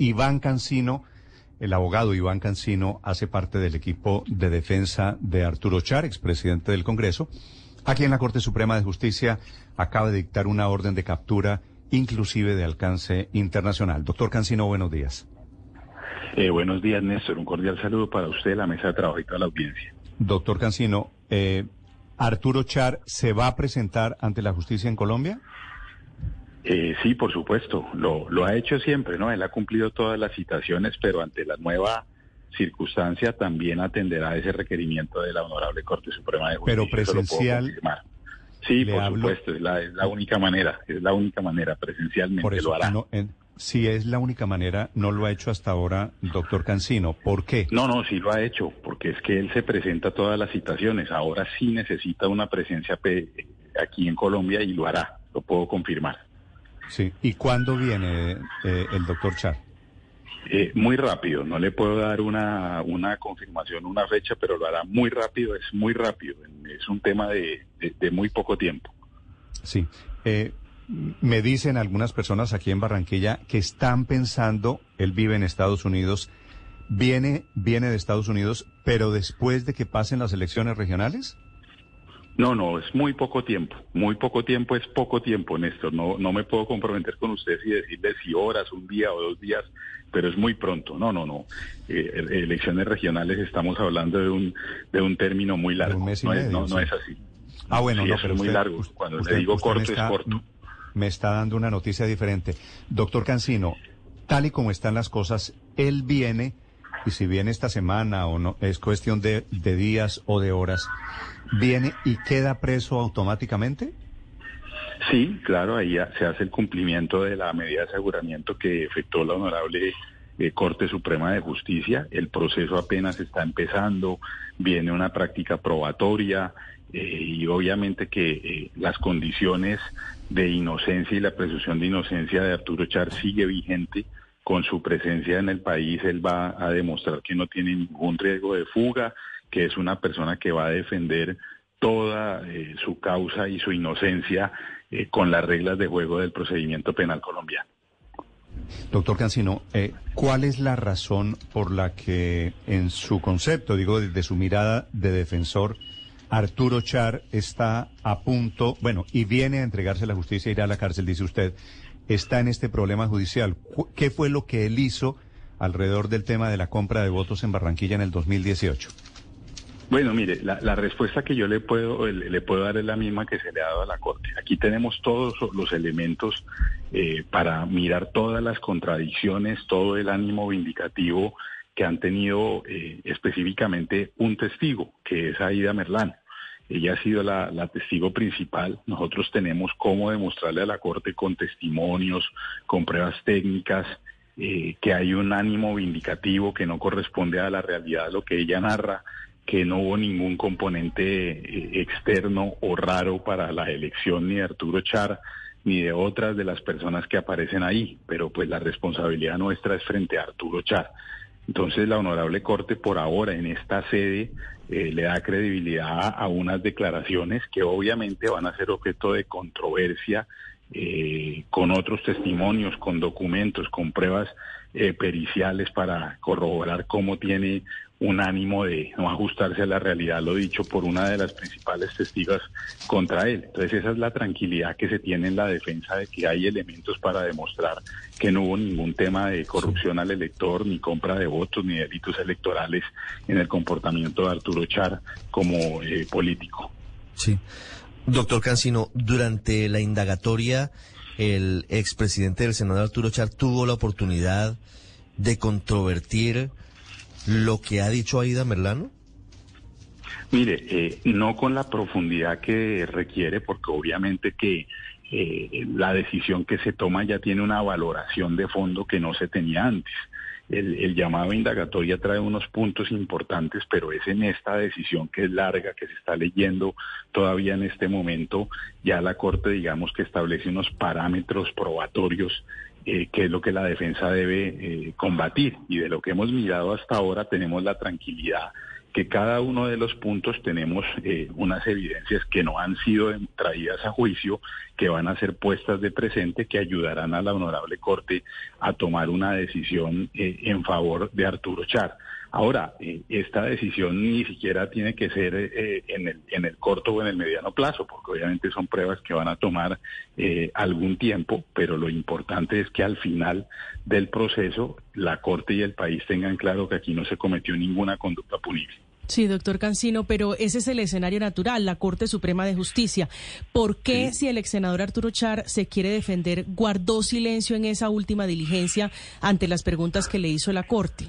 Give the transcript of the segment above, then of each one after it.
Iván Cancino, el abogado Iván Cancino, hace parte del equipo de defensa de Arturo Char, expresidente del Congreso. Aquí en la Corte Suprema de Justicia acaba de dictar una orden de captura, inclusive de alcance internacional. Doctor Cancino, buenos días. Eh, buenos días, Néstor. Un cordial saludo para usted, la mesa de trabajo y toda la audiencia. Doctor Cancino, eh, ¿Arturo Char se va a presentar ante la justicia en Colombia? Eh, sí, por supuesto. Lo, lo ha hecho siempre, ¿no? Él ha cumplido todas las citaciones, pero ante la nueva circunstancia también atenderá ese requerimiento de la Honorable Corte Suprema de Justicia. Pero presencial. Sí, por supuesto, es la, es la, única manera, es la única manera, presencialmente por eso, lo hará. No, en, si es la única manera, no lo ha hecho hasta ahora, doctor Cancino. ¿Por qué? No, no, sí lo ha hecho, porque es que él se presenta a todas las citaciones. Ahora sí necesita una presencia aquí en Colombia y lo hará, lo puedo confirmar. Sí, ¿y cuándo viene eh, el doctor Char? Eh, muy rápido, no le puedo dar una, una confirmación, una fecha, pero lo hará muy rápido, es muy rápido, es un tema de, de, de muy poco tiempo. Sí, eh, me dicen algunas personas aquí en Barranquilla que están pensando, él vive en Estados Unidos, viene, viene de Estados Unidos, pero después de que pasen las elecciones regionales. No, no, es muy poco tiempo, muy poco tiempo es poco tiempo, Néstor. No, no me puedo comprometer con ustedes y decirles si horas, un día o dos días, pero es muy pronto. No, no, no. Eh, elecciones regionales estamos hablando de un de un término muy largo. Un mes y no, medio, es, no, sí. no es así. Ah, bueno, Sí, no, pero es muy largo. Cuando usted- le digo corto está- es corto. Me está dando una noticia diferente. Doctor Cancino, tal y como están las cosas, él viene, y si viene esta semana o no, es cuestión de, de días o de horas, viene y queda preso automáticamente. Sí, claro, ahí se hace el cumplimiento de la medida de aseguramiento que efectuó la honorable eh, Corte Suprema de Justicia. El proceso apenas está empezando, viene una práctica probatoria eh, y obviamente que eh, las condiciones de inocencia y la presunción de inocencia de Arturo Char sigue vigente. Con su presencia en el país, él va a demostrar que no tiene ningún riesgo de fuga, que es una persona que va a defender toda eh, su causa y su inocencia eh, con las reglas de juego del procedimiento penal colombiano. Doctor Cancino, eh, ¿cuál es la razón por la que en su concepto, digo, desde su mirada de defensor, Arturo Char está a punto, bueno, y viene a entregarse a la justicia, irá a la cárcel, dice usted, está en este problema judicial? ¿Qué fue lo que él hizo alrededor del tema de la compra de votos en Barranquilla en el 2018? Bueno, mire, la, respuesta que yo le puedo le, le puedo dar es la misma que se le ha dado a la Corte. Aquí tenemos todos los elementos eh, para mirar todas las contradicciones, todo el ánimo vindicativo que han tenido eh, específicamente un testigo, que es Aida Merlán. Ella ha sido la, testigo principal. Nosotros tenemos cómo demostrarle a la Corte con testimonios, con pruebas técnicas, eh, que hay un ánimo vindicativo que no corresponde a la realidad de lo que ella narra, que no hubo ningún componente eh, externo o raro para la elección ni de Arturo Char ni de otras de las personas que aparecen ahí, pero pues la responsabilidad nuestra es frente a Arturo Char. Entonces la honorable Corte por ahora en esta sede eh, le da credibilidad a unas declaraciones que obviamente van a ser objeto de controversia eh, con otros testimonios, con documentos, con pruebas eh, periciales para corroborar cómo tiene un ánimo de no ajustarse a la realidad, lo dicho por una de las principales testigos contra él. Entonces esa es la tranquilidad que se tiene en la defensa de que hay elementos para demostrar que no hubo ningún tema de corrupción al elector, ni compra de votos, ni delitos electorales en el comportamiento de Arturo Char como eh, político. Sí. Doctor Cancino, durante la indagatoria, el expresidente del Senado, Arturo Char, tuvo la oportunidad de controvertir lo que ha dicho Aida Merlano. Mire, eh, no con la profundidad que requiere, porque obviamente que eh, la decisión que se toma ya tiene una valoración de fondo que no se tenía antes. El, llamado indagatoria trae unos puntos importantes, pero es en esta decisión que es larga, que se está leyendo todavía en este momento, ya la Corte digamos que establece unos parámetros probatorios eh, que es lo que la defensa debe eh, combatir. Y de lo que hemos mirado hasta ahora tenemos la tranquilidad que cada uno de los puntos tenemos eh, unas evidencias que no han sido traídas a juicio, que van a ser puestas de presente, que ayudarán a la Honorable Corte a tomar una decisión eh, en favor de Arturo Char. Ahora, eh, esta decisión ni siquiera tiene que ser en, el, en el corto o en el mediano plazo, porque obviamente son pruebas que van a tomar algún tiempo, pero lo importante es que al final del proceso la Corte y el país tengan claro que aquí no se cometió ninguna conducta punible. Sí, doctor Cancino, pero ese es el escenario natural, la Corte Suprema de Justicia. ¿Por qué, si el ex senador Arturo Char se quiere defender, guardó silencio en esa última diligencia ante las preguntas que le hizo la Corte?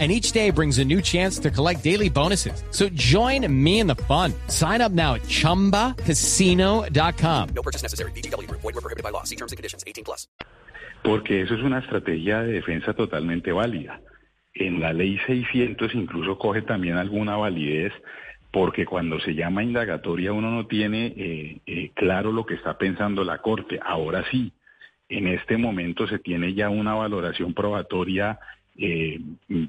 and each day brings a new chance to collect daily bonuses. So join me in the fun. Sign up now at ChumbaCasino.com. No purchase necessary. BGW. Void were prohibited by law. See terms and conditions. 18 plus. Porque eso es una estrategia de defensa totalmente válida. En la ley 600 incluso coge también alguna validez porque cuando se llama indagatoria uno no tiene eh, eh, claro lo que está pensando la Corte. Ahora sí, en este momento se tiene ya una valoración probatoria eh,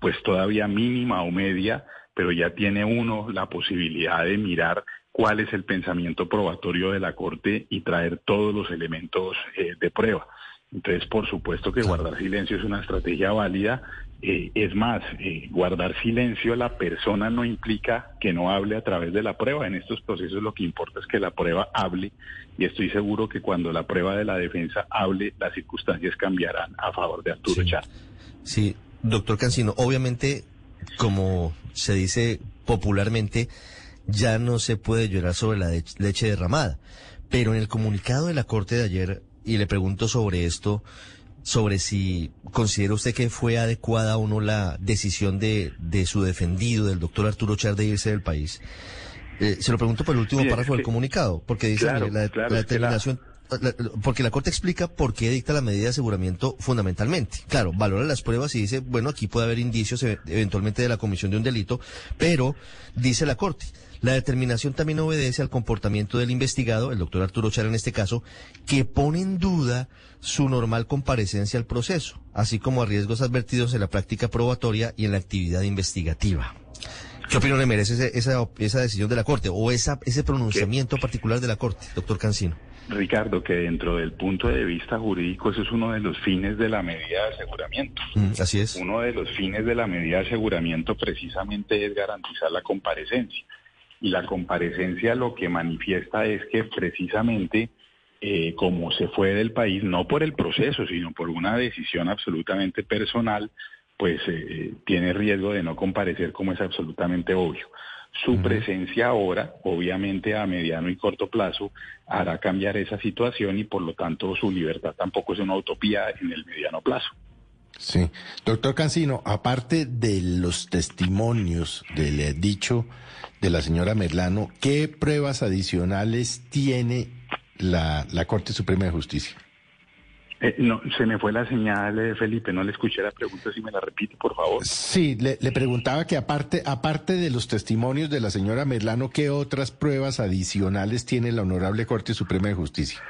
pues todavía mínima o media, pero ya tiene uno la posibilidad de mirar cuál es el pensamiento probatorio de la Corte y traer todos los elementos eh, de prueba. Entonces, por supuesto que guardar silencio es una estrategia válida. Eh, es más, eh, guardar silencio a la persona no implica que no hable a través de la prueba. En estos procesos lo que importa es que la prueba hable y estoy seguro que cuando la prueba de la defensa hable, las circunstancias cambiarán a favor de Arturo sí. Sí, Doctor Cancino, obviamente, como se dice popularmente, ya no se puede llorar sobre la leche derramada. Pero en el comunicado de la Corte de ayer, y le pregunto sobre esto, sobre si considera usted que fue adecuada o no la decisión de, de su defendido, del doctor Arturo Char, de irse del país. Eh, se lo pregunto por el último párrafo del comunicado, porque dice la, determinación porque la Corte explica por qué dicta la medida de aseguramiento fundamentalmente. Claro, valora las pruebas y dice, bueno, aquí puede haber indicios e, eventualmente de la comisión de un delito, pero dice la Corte, la determinación también obedece al comportamiento del investigado, el doctor Arturo Char en este caso, que pone en duda su normal comparecencia al proceso, así como a riesgos advertidos en la práctica probatoria y en la actividad investigativa. ¿Qué opinión le merece esa, esa decisión de la Corte o esa, ese pronunciamiento particular de la Corte, doctor Cancino? Ricardo, que dentro del punto de vista jurídico eso es uno de los fines de la medida de aseguramiento. Mm, así es. Uno de los fines de la medida de aseguramiento precisamente es garantizar la comparecencia. Y la comparecencia lo que manifiesta es que precisamente eh, como se fue del país, no por el proceso, sino por una decisión absolutamente personal, pues eh, tiene riesgo de no comparecer como es absolutamente obvio. Su presencia ahora, obviamente a mediano y corto plazo, hará cambiar esa situación y por lo tanto su libertad tampoco es una utopía en el mediano plazo. Sí. Doctor Cancino, aparte de los testimonios del dicho de la señora Merlano, ¿qué pruebas adicionales tiene la, la Corte Suprema de Justicia? Eh, no, se me fue la señal, de Felipe, no le escuché la pregunta, si me la repite, por favor. Sí, le, preguntaba que aparte, aparte de los testimonios de la señora Merlano, ¿qué otras pruebas adicionales tiene la Honorable Corte Suprema de Justicia?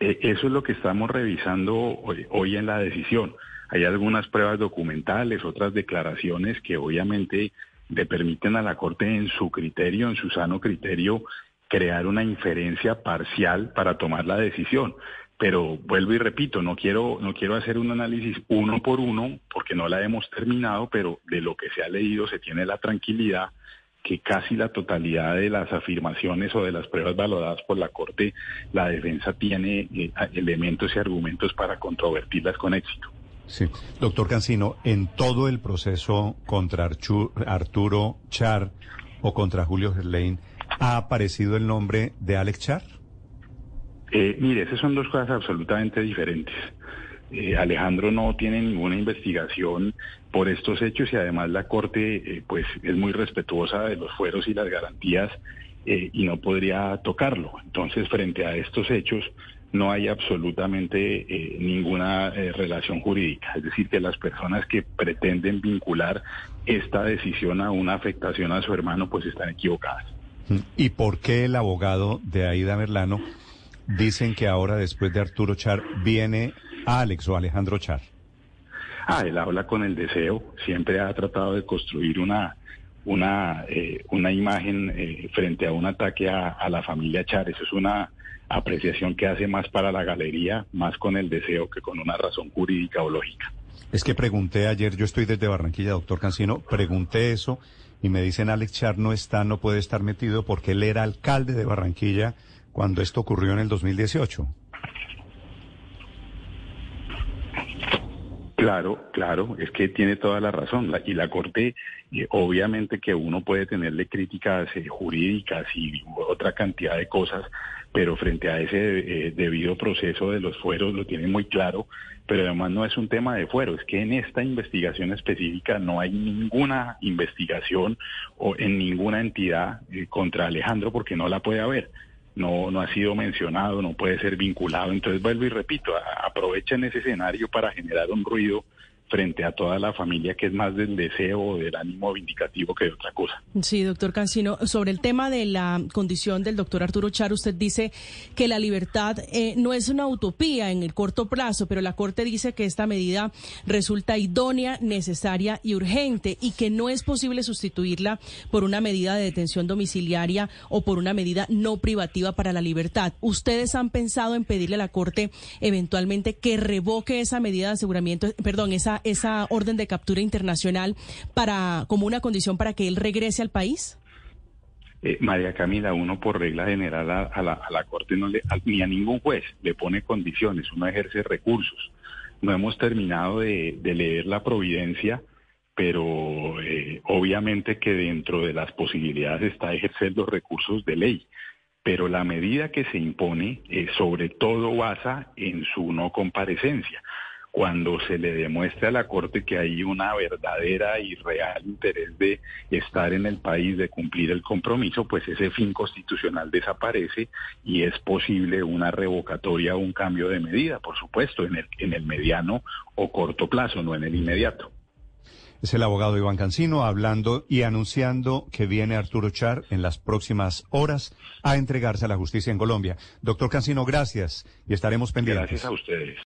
Eh, eso es lo que estamos revisando hoy, hoy en la decisión. Hay algunas pruebas documentales, otras declaraciones que obviamente le permiten a la Corte en su criterio, en su sano criterio, crear una inferencia parcial para tomar la decisión pero vuelvo y repito, no quiero, no quiero hacer un análisis uno por uno, porque no la hemos terminado, pero de lo que se ha leído se tiene la tranquilidad que casi la totalidad de las afirmaciones o de las pruebas valoradas por la Corte, la defensa tiene eh, elementos y argumentos para controvertirlas con éxito. Sí, doctor Cancino, en todo el proceso contra Arturo Char, o contra Julio Gerlain, ¿ha aparecido el nombre de Alex Char? Eh, mire, esas son dos cosas absolutamente diferentes. Eh, Alejandro no tiene ninguna investigación por estos hechos y además la Corte eh, pues es muy respetuosa de los fueros y las garantías y no podría tocarlo. Entonces, frente a estos hechos, no hay absolutamente ninguna relación jurídica. Es decir, que las personas que pretenden vincular esta decisión a una afectación a su hermano, pues están equivocadas. ¿Y por qué el abogado de Aida Merlano dicen que ahora, después de Arturo Char, viene Alex o Alejandro Char? Ah, él habla con el deseo, siempre ha tratado de construir una una eh, una imagen eh, frente a un ataque a, la familia Char. Eso es una apreciación que hace más para la galería, más con el deseo que con una razón jurídica o lógica. Es que pregunté ayer, yo estoy desde Barranquilla, doctor Cancino, pregunté eso y me dicen Alex Char no está, no puede estar metido porque él era alcalde de Barranquilla cuando esto ocurrió en el 2018. Claro, claro, es que tiene toda la razón. y la Corte, eh, obviamente que uno puede tenerle críticas eh, jurídicas y otra cantidad de cosas, pero frente a ese eh, debido proceso de los fueros lo tiene muy claro, pero además no es un tema de fuero, es que en esta investigación específica no hay ninguna investigación o en ninguna entidad contra Alejandro porque no la puede haber no, no ha sido mencionado, no puede ser vinculado. Entonces vuelvo y repito, aprovechen ese escenario para generar un ruido frente a toda la familia que es más del deseo o del ánimo vindicativo que de otra cosa. Sí, doctor Cancino, sobre el tema de la condición del doctor Arturo Char, usted dice que la libertad eh, no es una utopía en el corto plazo, pero la Corte dice que esta medida resulta idónea, necesaria y urgente y que no es posible sustituirla por una medida de detención domiciliaria o por una medida no privativa para la libertad. ¿Ustedes han pensado en pedirle a la Corte eventualmente que revoque esa medida de aseguramiento, perdón, esa esa orden de captura internacional para como una condición para que él regrese al país? Eh, María Camila, uno por regla general a, la, Corte no le, ni a ningún juez le pone condiciones, uno ejerce recursos. No hemos terminado de, leer la providencia, pero eh, obviamente que dentro de las posibilidades está ejercer los recursos de ley. Pero la medida que se impone eh, sobre todo basa en su no comparecencia cuando se le demuestre a la Corte que hay una verdadera y real interés de estar en el país, de cumplir el compromiso, pues ese fin constitucional desaparece y es posible una revocatoria o un cambio de medida, por supuesto, en el, en el mediano o corto plazo, no en el inmediato. Es el abogado Iván Cancino hablando y anunciando que viene Arturo Char en las próximas horas a entregarse a la justicia en Colombia. Doctor Cancino, gracias y estaremos pendientes. Gracias a ustedes.